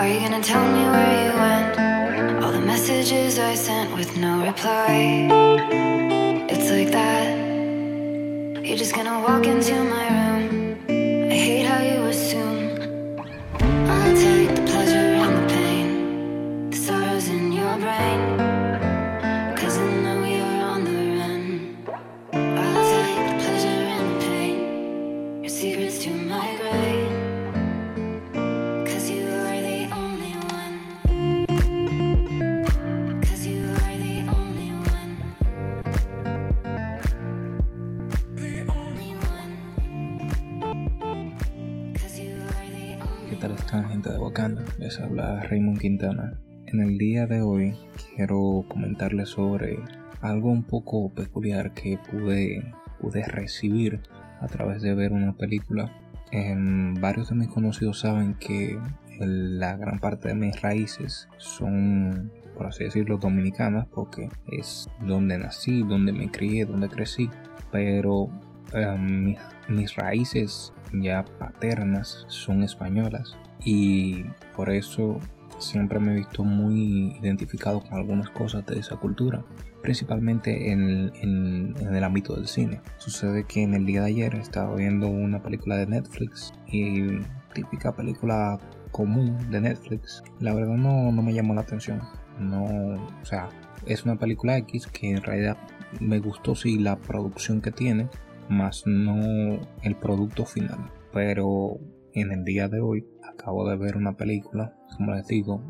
Are you gonna tell me where you went? All the messages I sent with no reply. It's like that. You're just gonna walk into my room. The only ¿Qué tal están gente de Wakanda? Les habla Raymond Quintana. En el día de hoy quiero comentarles sobre algo un poco peculiar que pude, pude recibir a través de ver una película. Em, varios de mis conocidos saben que la gran parte de mis raíces son, por así decirlo, dominicanas porque es donde nací, donde me crié, donde crecí. Pero em, mis, raíces ya paternas son españolas y por eso siempre me he visto muy identificado con algunas cosas de esa cultura, principalmente en, en- en el ámbito del cine. Sucede que en el día de ayer estaba viendo una película de Netflix y típica película común de Netflix, la verdad no, no me llamó la atención. No, o sea, es una película X que en realidad me gustó sí la producción que tiene, más no el producto final. Pero en el día de hoy acabo de ver una película, como les digo,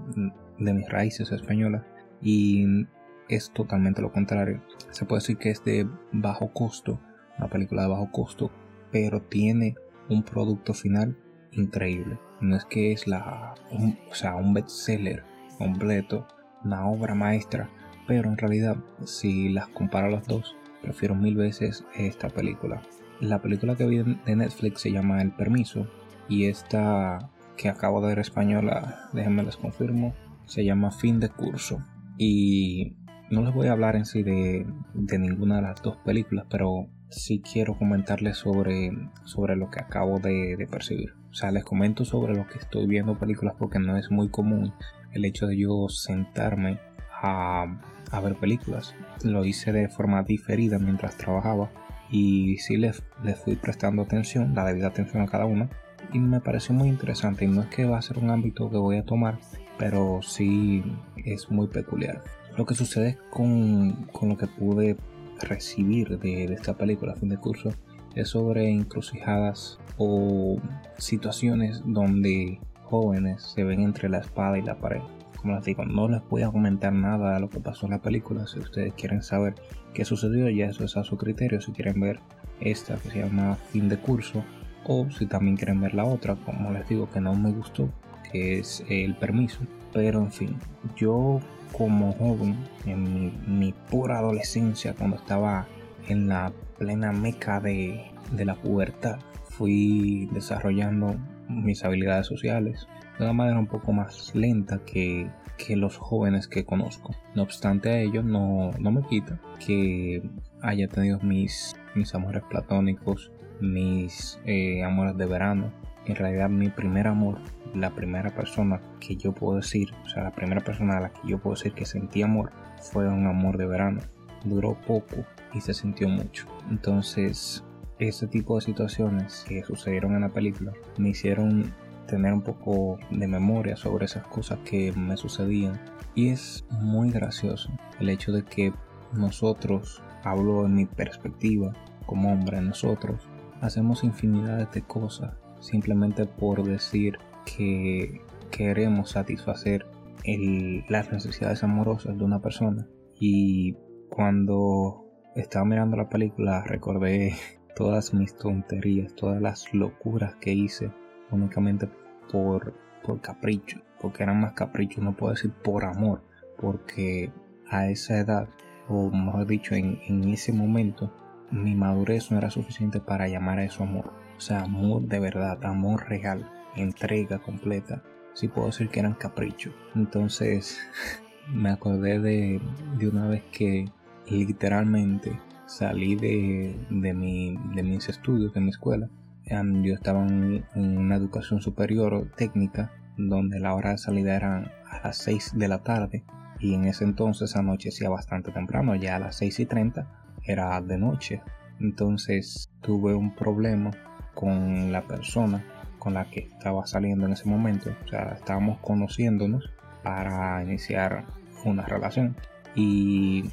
de mis raíces españolas y es totalmente lo contrario. Se puede decir que es de bajo costo, una película de bajo costo, pero tiene un producto final increíble. No es que es la, un- o sea, un bestseller completo, una obra maestra, pero en realidad si las comparo las dos, prefiero mil veces esta película. La película que vi de Netflix se llama El Permiso y esta que acabo de ver española, déjenme les confirmo, se llama Fin de Curso. Y no les voy a hablar en sí de, ninguna de las dos películas, pero sí quiero comentarles sobre, sobre lo que acabo de percibir. O sea, les comento sobre lo que estoy viendo películas porque no es muy común el hecho de yo sentarme a, a ver películas. Lo hice de forma diferida mientras trabajaba y sí les, les fui prestando atención, la debida atención a cada una y me pareció muy interesante. Y no es que va a ser un ámbito que voy a tomar pero sí es muy peculiar. Lo que sucede con, con lo que pude recibir de, de esta película a fin de curso es sobre encrucijadas o situaciones donde jóvenes se ven entre la espada y la pared como les digo, no les voy a comentar nada de lo que pasó en la película. Si ustedes quieren saber qué sucedió, ya eso es a su criterio. Si quieren ver esta que se llama Fin de Curso, o si también quieren ver la otra, como les digo, que no me gustó, que es El Permiso. Pero en fin, yo como joven, en mi, pura adolescencia, cuando estaba en la plena meca de, de la pubertad, fui desarrollando mis habilidades sociales de una manera un poco más lenta que, que los jóvenes que conozco. No obstante a ello, no, no me quita que haya tenido mis, mis amores platónicos, mis eh, amores de verano. En realidad mi primer amor, la primera persona que yo puedo decir, o sea, la primera persona a la que yo puedo decir que sentí amor fue un amor de verano. Duró poco y se sintió mucho. Entonces, ese tipo de situaciones que sucedieron en la película me hicieron tener un poco de memoria sobre esas cosas que me sucedían. Y es muy gracioso el hecho de que nosotros, hablo en mi perspectiva como hombre, nosotros hacemos infinidades de cosas simplemente por decir que queremos satisfacer el- las necesidades amorosas de una persona. Y cuando estaba mirando la película recordé todas mis tonterías, todas las locuras que hice únicamente por, por capricho, porque eran más caprichos, no puedo decir por amor, porque a esa edad, o mejor dicho, en, en ese momento, mi madurez no era suficiente para llamar a eso amor. O sea, amor de verdad, amor real, entrega completa. Sí puedo decir que eran caprichos. Entonces me acordé de, de una vez que literalmente salí de, de, mi, de mis estudios, de mi escuela. Em, Yo estaba en, en una educación superior técnica donde la hora de salida era a las 6 de la tarde y en ese entonces anochecía bastante temprano, ya a las 6 y 30 era de noche. Entonces tuve un problema con la persona con la que estaba saliendo en ese momento. O sea, estábamos conociéndonos para iniciar una relación. Y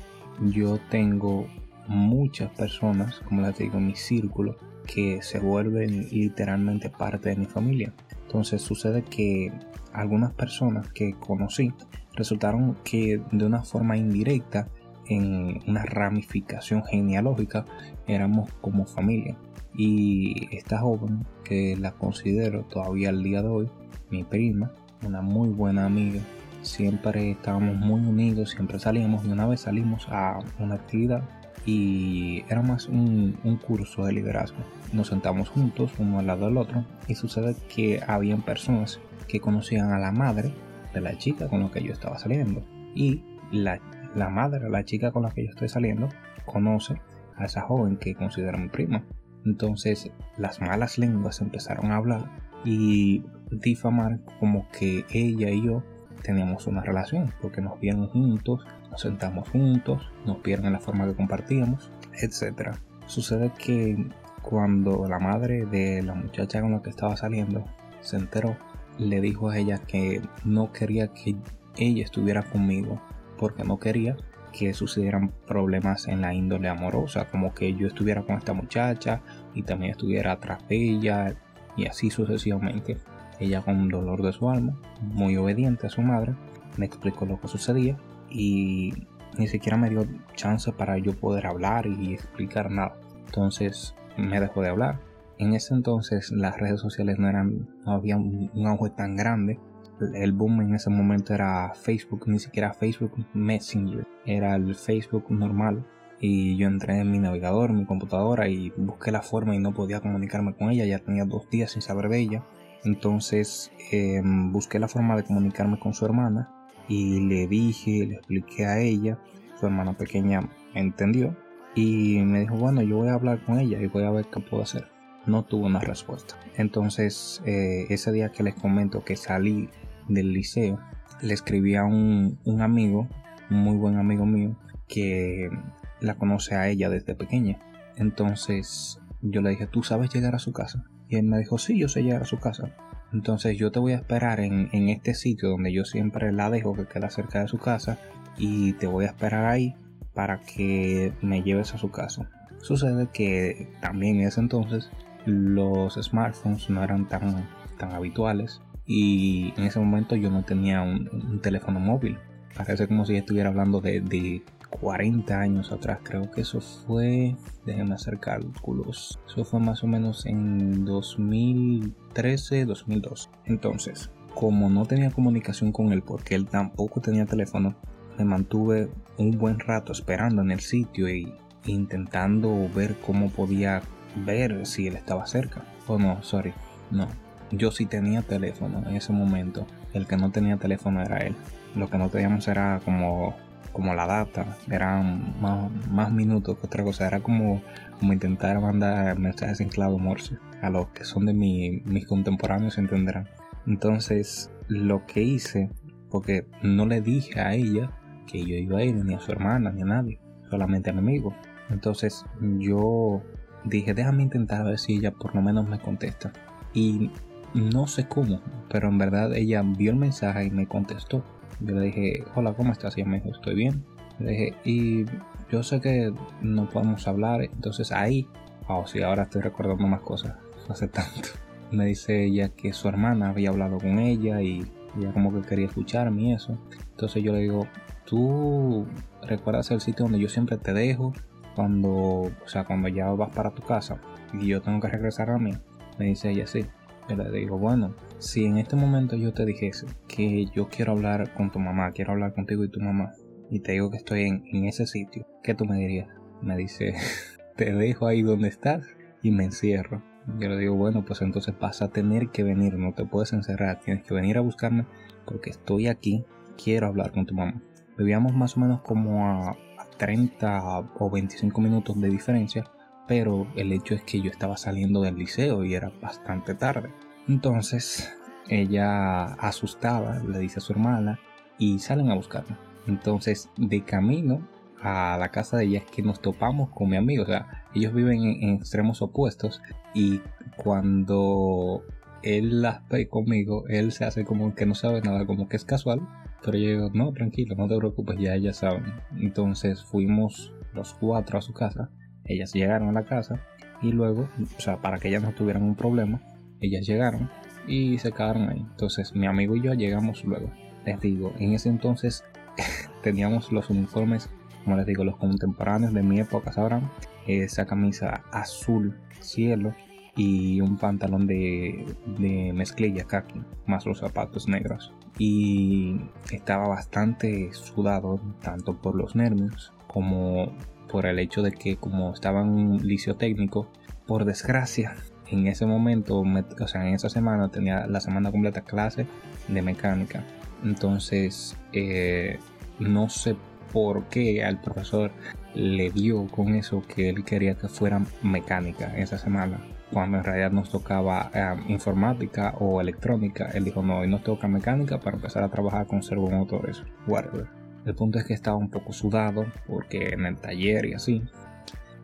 yo tengo muchas personas, como les digo, en mi círculo, que se vuelven literalmente parte de mi familia. Entonces sucede que algunas personas que conocí resultaron que de una forma indirecta en una ramificación genealógica éramos como familia. Y esta joven, que la considero todavía al día de hoy, mi prima, una muy buena amiga, siempre estábamos muy unidos, siempre salíamos y una vez salimos a una actividad y era más un, curso de liderazgo. Nos sentamos juntos, uno al lado del otro, y sucede que habían personas que conocían a la madre de la chica con la que yo estaba saliendo. Y la, la madre, la chica con la que yo estoy saliendo, conoce a esa joven que considera mi prima. Entonces las malas lenguas empezaron a hablar y difamar como que ella y yo teníamos una relación, porque nos vieron juntos, nos sentamos juntos, nos vieron en la forma que compartíamos, etc. Sucede que cuando la madre de la muchacha con la que estaba saliendo se enteró, le dijo a ella que no quería que ella estuviera conmigo, porque no quería que sucedieran problemas en la índole amorosa, como que yo estuviera con esta muchacha y también estuviera tras de ella y así sucesivamente. Ella con dolor de su alma, muy obediente a su madre, me explicó lo que sucedía y ni siquiera me dio chance para yo poder hablar y explicar nada. Entonces me dejó de hablar. En ese entonces las redes sociales no eran, no había un, auge tan grande el boom en ese momento era Facebook, ni siquiera Facebook Messenger, era el Facebook normal. Y yo entré en mi navegador, mi computadora y busqué la forma y no podía comunicarme con ella, ya tenía dos días sin saber de ella. Entonces em, busqué la forma de comunicarme con su hermana y le dije, le expliqué a ella, su hermana pequeña entendió y me dijo, bueno, yo voy a hablar con ella y voy a ver qué puedo hacer. No tuvo una respuesta. Entonces eh, ese día que les comento que salí del liceo, le escribí a un, amigo, un muy buen amigo mío, que la conoce a ella desde pequeña. Entonces yo le dije, ¿tú sabes llegar a su casa? Y él me dijo, sí, yo sé llegar a su casa. Entonces yo te voy a esperar en, en, este sitio donde yo siempre la dejo, que queda cerca de su casa, y te voy a esperar ahí para que me lleves a su casa. Sucede que también en ese entonces los smartphones no eran tan, tan habituales y en ese momento yo no tenía un, teléfono móvil. Parece como si estuviera hablando de, de 40 años atrás. Creo que eso fue, déjenme hacer cálculos, eso fue más o menos en 2013, 2012. Entonces, como no tenía comunicación con él porque él tampoco tenía teléfono, me mantuve un buen rato esperando en el sitio y intentando ver cómo podía ver si él estaba cerca. O no, sorry, no, yo sí tenía teléfono en ese momento. El que no tenía teléfono era él. Lo que no teníamos era como, como la data. Eran más, minutos que otra cosa. Era como, como intentar mandar mensajes en clave Morse. A los que son de mi, mis contemporáneos entenderán. Entonces, lo que hice, porque no le dije a ella que yo iba a ir, ni a su hermana, ni a nadie, solamente a mi amigo. Entonces, yo dije, déjame intentar a ver si ella por lo menos me contesta. Y no sé cómo, pero en verdad ella vio el mensaje y me contestó. Yo le dije, hola, ¿cómo estás? Y ella me dijo, estoy bien. Le dije, y yo sé que no podemos hablar, entonces ahí, oh sí, ahora estoy recordando más cosas, hace tanto. Me dice ella que su hermana había hablado con ella y ella como que quería escucharme y eso. Entonces yo le digo, tú recuerdas el sitio donde yo siempre te dejo cuando, o sea, cuando ya vas para tu casa y yo tengo que regresar a mí. Me dice ella, sí. Yo le digo, bueno, si en este momento yo te dijese que yo quiero hablar con tu mamá, quiero hablar contigo y tu mamá, y te digo que estoy en, ese sitio, ¿qué tú me dirías? Me dice, te dejo ahí donde estás y me encierro. Yo le digo, bueno, pues entonces vas a tener que venir, no te puedes encerrar, tienes que venir a buscarme porque estoy aquí, quiero hablar con tu mamá. Vivíamos más o menos como a, a 30 o 25 minutos de diferencia pero el hecho es que yo estaba saliendo del liceo y era bastante tarde. Entonces ella asustada le dice a su hermana y salen a buscarla. Entonces, de camino a la casa de ella es que nos topamos con mi amigo. O sea, ellos viven en, extremos opuestos y cuando él las ve conmigo, él se hace como que no sabe nada, como que es casual. Pero yo digo, no, tranquilo, no te preocupes, ya ellas saben. Entonces fuimos los cuatro a su casa. Ellas llegaron a la casa y luego, o sea, para que ellas no tuvieran un problema, ellas llegaron y se quedaron ahí. Entonces mi amigo y yo llegamos luego. Les digo, en ese entonces teníamos los uniformes, como les digo, los contemporáneos de mi época, sabrán, esa camisa azul cielo y un pantalón de, de mezclilla kaki, más los zapatos negros. Y estaba bastante sudado, tanto por los nervios como por el hecho de que como estaba en un liceo técnico, por desgracia, en ese momento, o sea, en esa semana tenía la semana completa clase de mecánica. Entonces, eh, no sé por qué al profesor le dio con eso que él quería que fuera mecánica esa semana cuando en realidad nos tocaba informática o electrónica. Él dijo, no, hoy nos toca mecánica para empezar a trabajar con servomotores, whatever. El punto es que estaba un poco sudado porque en el taller y así.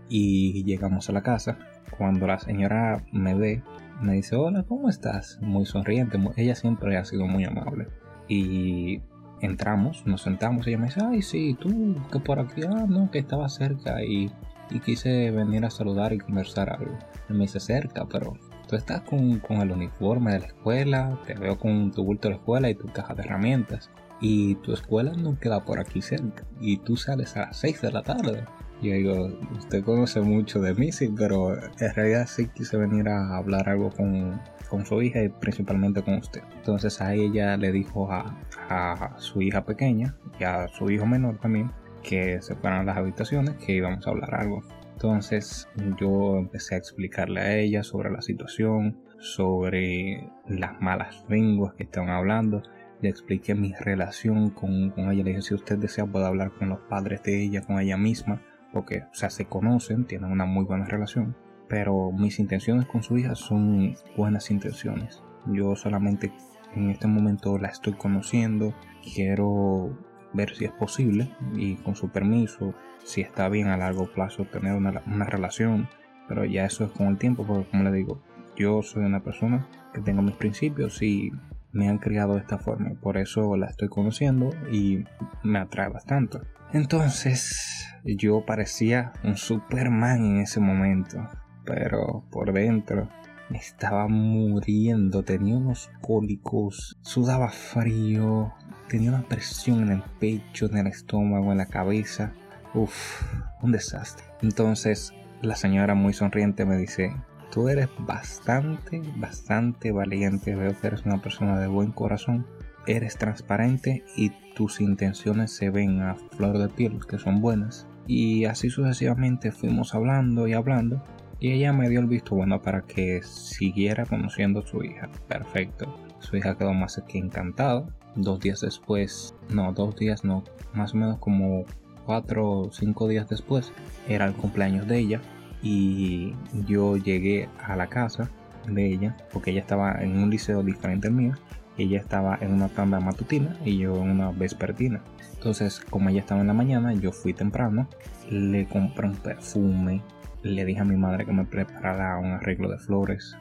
Y llegamos a la casa. Cuando la señora me ve, me dice, hola, ¿cómo estás? Muy sonriente. Ella siempre ha sido muy amable. Y entramos, nos sentamos ella me dice, ay, sí, tú, que por aquí, ah, no, que estaba cerca y, y quise venir a saludar y conversar algo. Y me dice, cerca, pero tú estás con, con, el uniforme de la escuela, te veo con tu bulto de la escuela y tu caja de herramientas. Y tu escuela no queda por aquí cerca. Y tú sales a las 6 de la tarde. Yo digo, usted conoce mucho de sí, pero en realidad sí quise venir a hablar algo con, con su hija y principalmente con usted. Entonces a ella le dijo a, a su hija pequeña y a su hijo menor también que se fueran a las habitaciones, que íbamos a hablar algo. Entonces yo empecé a explicarle a ella sobre la situación, sobre las malas lenguas que estaban hablando. Le expliqué mi relación con, con, ella. Le dije, si usted desea, puede hablar con los padres de ella, con ella misma, porque o sea, se conocen, tienen una muy buena relación pero mis intenciones con su hija son buenas intenciones. Yo solamente en este momento la estoy conociendo, quiero ver si es posible y con su permiso, si está bien a largo plazo tener una, relación, pero ya eso es con el tiempo, porque como le digo, yo soy una persona que tengo mis principios y me han criado de esta forma, por eso la estoy conociendo y me atrae bastante. Entonces yo parecía un Superman en ese momento pero por dentro me estaba muriendo, tenía unos cólicos, sudaba frío, tenía una presión en el pecho, en el estómago, en la cabeza. Uf, un desastre. Entonces la señora muy sonriente me dice, tú eres bastante, bastante valiente, veo que eres una persona de buen corazón, eres transparente y tus intenciones se ven a flor de piel, que son buenas. Y así sucesivamente fuimos hablando y hablando y ella me dio el visto bueno para que siguiera conociendo a su hija. Perfecto. Su hija quedó más que encantada. Dos días después, no, dos días no, más o menos como cuatro o cinco días después, era el cumpleaños de ella. Y yo llegué a la casa de ella, porque ella estaba en un liceo diferente al mío. Ella estaba en una tanda matutina y yo en una vespertina. Entonces, como ella estaba en la mañana, yo fui temprano, le compré un perfume, le dije a mi madre que me preparara un arreglo de flores.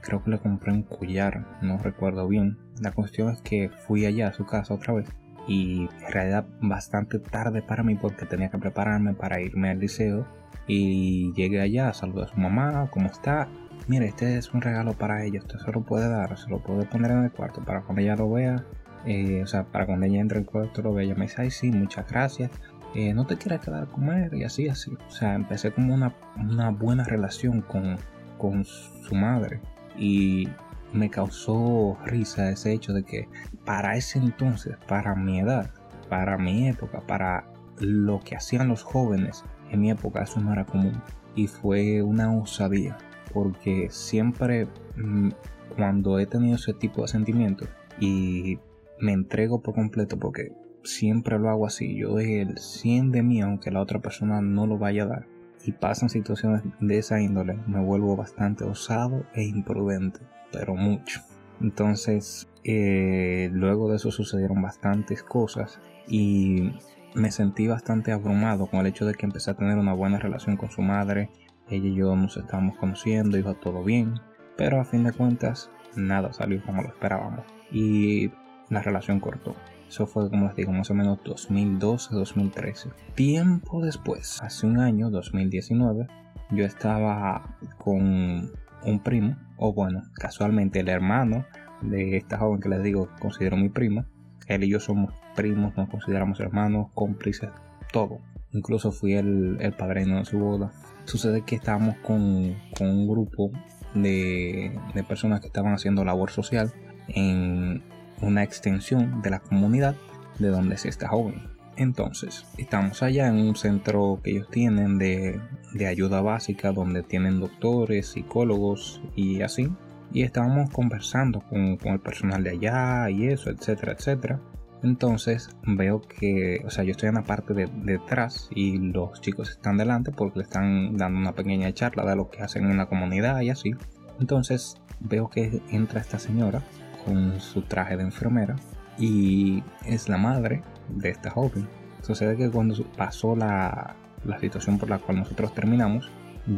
creo que le compré un collar, no recuerdo bien. La cuestión es que fui allá a su casa otra vez y en realidad bastante tarde para mí porque tenía que prepararme para irme al liceo y llegué allá, saludé a su mamá, ¿cómo está? Mire, este es un regalo para ella, usted se lo puede dar, se lo puede poner en el cuarto para cuando ella lo vea, eh, o sea, para cuando ella entre al cuarto lo vea, ella me dice, ay sí, muchas gracias, eh, no te quieres quedar a comer y así, así. O sea, empecé como una, una buena relación con, con su madre y me causó risa ese hecho de que para ese entonces, para mi edad, para mi época, para lo que hacían los jóvenes en mi época, eso no era común. Y fue una osadía, porque siempre mm, cuando he tenido ese tipo de sentimientos y me entrego por completo, porque siempre lo hago así. Yo doy el 100 de mí aunque la otra persona no lo vaya a dar. Y pasan situaciones de esa índole. Me vuelvo bastante osado e imprudente. Pero mucho. Entonces, eh, luego de eso sucedieron bastantes cosas y me sentí bastante abrumado con el hecho de que empecé a tener una buena relación con su madre. Ella y yo nos estábamos conociendo, iba todo bien, pero a fin de cuentas nada salió como lo esperábamos y la relación cortó. Eso fue, como les digo, más o menos 2012-2013. Tiempo después, hace un año, 2019, yo estaba con un primo, o bueno, casualmente el hermano de esta joven que les digo considero mi prima. Él y yo somos primos, nos consideramos hermanos, cómplices, todo. Incluso fui el, el padrino de su boda. Sucede que estábamos con, con un grupo de, de personas que estaban haciendo labor social en una extensión de la comunidad de donde es esta joven. Entonces, estamos allá en un centro que ellos tienen de, de ayuda básica donde tienen doctores, psicólogos y así y estábamos conversando con, el personal de allá y eso, etcétera, etcétera. Entonces veo que, o sea, yo estoy en la parte de detrás y los chicos están delante porque le están dando una pequeña charla de lo que hacen en una comunidad y así. Entonces veo que entra esta señora con su traje de enfermera y es la madre de esta joven. Sucede que cuando pasó la, la situación por la cual nosotros terminamos,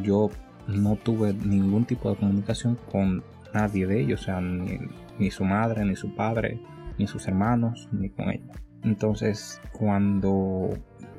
yo no tuve ningún tipo de comunicación con nadie de ellos, o sea, ni, su madre, ni su padre, ni sus hermanos, ni con ella. Entonces, cuando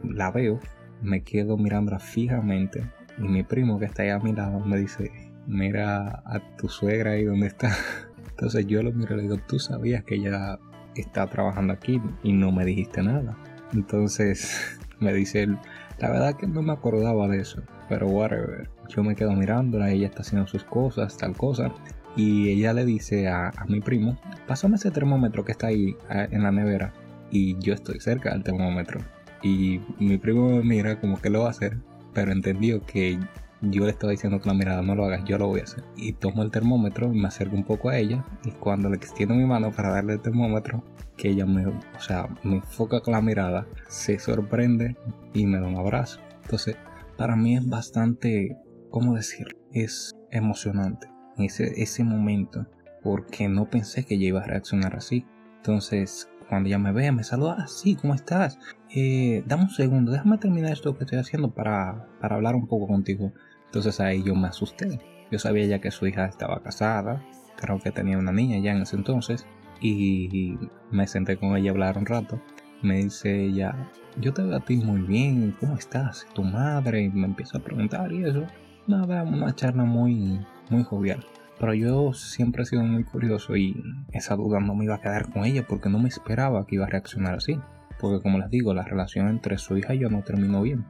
la veo, me quedo mirándola fijamente y mi primo que está ahí a mi lado me dice, mira a tu suegra ahí donde está. Entonces yo lo miro y le digo, tú sabías que ella está trabajando aquí y no me dijiste nada. Entonces me dice él, la verdad que no me acordaba de eso, pero whatever. Yo me quedo mirándola, ella está haciendo sus cosas, tal cosa y ella le dice a, mi primo, pásame ese termómetro que está ahí en la nevera y yo estoy cerca del termómetro y mi primo me mira como que lo va a hacer, pero entendió que yo le estaba diciendo que la mirada no lo hagas, yo lo voy a hacer. Y tomo el termómetro, me acerco un poco a ella y cuando le extiendo mi mano para darle el termómetro, que ella me, o sea, me enfoca con la mirada, se sorprende y me da un abrazo. Entonces, para mí es bastante, ¿cómo decir? Es emocionante ese, ese momento porque no pensé que ella iba a reaccionar así. Entonces, cuando ella me ve, me saluda, ah, sí, ¿cómo estás? Eh, dame un segundo, déjame terminar esto que estoy haciendo para, para hablar un poco contigo. Entonces ahí yo me asusté. Yo sabía ya que su hija estaba casada, creo que tenía una niña ya en ese entonces, y me senté con ella a hablar un rato. Me dice ella, yo te veo a ti muy bien, ¿cómo estás? ¿Tu madre? Y me empieza a preguntar y eso. Nada, una charla muy, muy jovial. Pero yo siempre he sido muy curioso y esa duda no me iba a quedar con ella porque no me esperaba que iba a reaccionar así. Porque como les digo, la relación entre su hija y yo no terminó bien.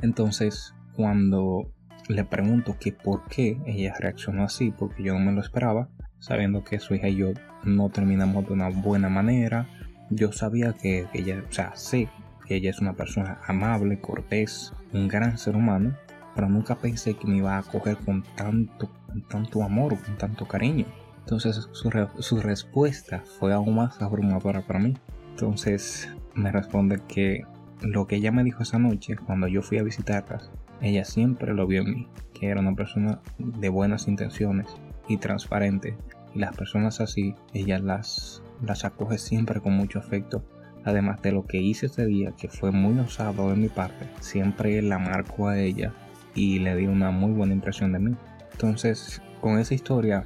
Entonces, cuando le pregunto que por qué ella reaccionó así, porque yo no me lo esperaba, sabiendo que su hija y yo no terminamos de una buena manera, yo sabía que ella, o sea, sé que ella es una persona amable, cortés, un gran ser humano, pero nunca pensé que me iba a coger con tanto, con tanto amor, con tanto cariño. Entonces su, respuesta fue aún más abrumadora para mí. Entonces me responde que lo que ella me dijo esa noche cuando yo fui a visitarlas, ella siempre lo vio en mí, que era una persona de buenas intenciones y transparente. Y las personas así, ella las, las acoge siempre con mucho afecto. Además de lo que hice ese día, que fue muy osado de mi parte, siempre la marco a ella y le di una muy buena impresión de mí. Entonces, con esa historia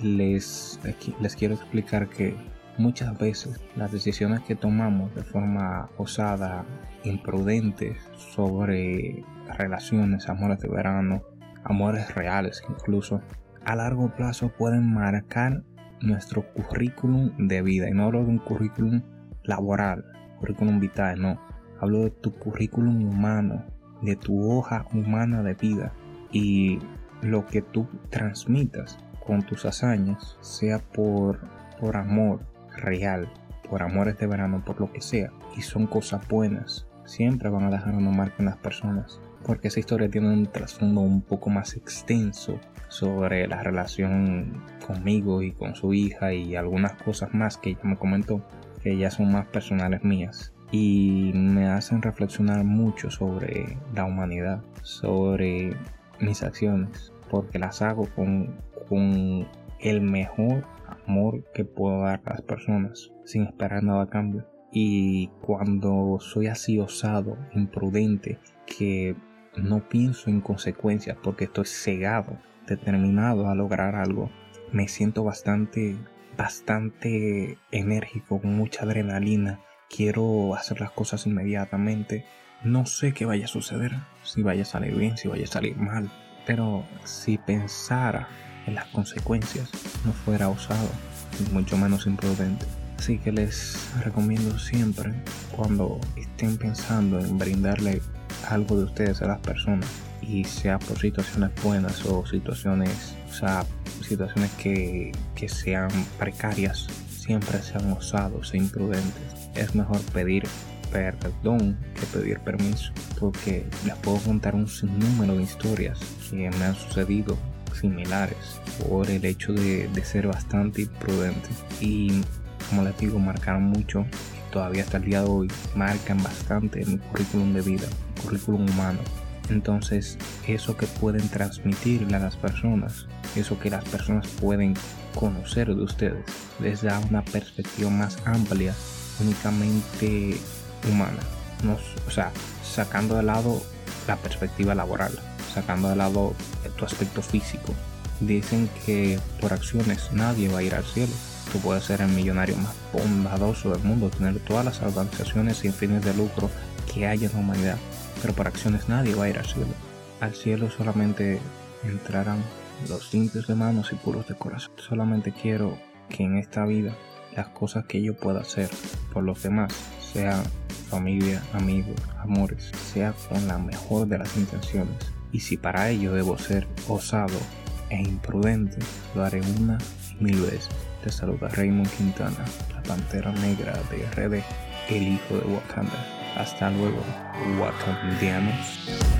les, les quiero explicar que muchas veces las decisiones que tomamos de forma osada, imprudente sobre relaciones, amores de verano, amores reales incluso, a largo plazo pueden marcar nuestro currículum de vida. Y no hablo de un currículum laboral, currículum vital, no. Hablo de tu currículum humano, de tu hoja humana de vida y lo que tú transmitas con tus hazañas, sea por, por amor real, por amores de verano, por lo que sea, y son cosas buenas, siempre van a dejar una marca en las personas. Porque esa historia tiene un trasfondo un poco más extenso sobre la relación conmigo y con su hija y algunas cosas más que ella me comentó, que ya son más personales mías y me hacen reflexionar mucho sobre la humanidad, sobre mis acciones, porque las hago con, con el mejor amor que puedo dar a las personas sin esperar nada a cambio. Y cuando soy así osado, imprudente, que no pienso en consecuencias porque estoy cegado, determinado a lograr algo, me siento bastante, bastante enérgico, con mucha adrenalina. Quiero hacer las cosas inmediatamente. No sé qué vaya a suceder, si vaya a salir bien, si vaya a salir mal. Pero si pensara en las consecuencias, no fuera osado, mucho menos imprudente. Así que les recomiendo siempre, cuando estén pensando en brindarle algo de ustedes a las personas, y sea por situaciones buenas o situaciones, o sea, situaciones que, que sean precarias, siempre sean osados e imprudentes. Es mejor pedir perdón que pedir permiso, porque les puedo contar un sinnúmero de historias que me han sucedido similares por el hecho de, de ser bastante imprudente. Y como les digo marcaron mucho y todavía hasta el día de hoy marcan bastante mi currículum de vida, currículum humano. Entonces, eso que pueden transmitirle a las personas, eso que las personas pueden conocer de ustedes, les da una perspectiva más amplia, únicamente humana. o sea, sacando de lado la perspectiva laboral, sacando de lado tu aspecto físico. Dicen que por acciones nadie va a ir al cielo. Tú puedes ser el millonario más bondadoso del mundo, tener todas las organizaciones sin fines de lucro que haya en la humanidad, pero por acciones nadie va a ir al cielo. Al cielo solamente entrarán los limpios de manos y puros de corazón. Solamente quiero que en esta vida las cosas que yo pueda hacer por los demás, sea familia, amigos, amores, sea con la mejor de las intenciones. Y si para ello debo ser osado e imprudente, lo haré una y mil veces. Te saluda Raymond Quintana, la pantera negra de RD, el hijo de Wakanda. Hasta luego, wakandianos.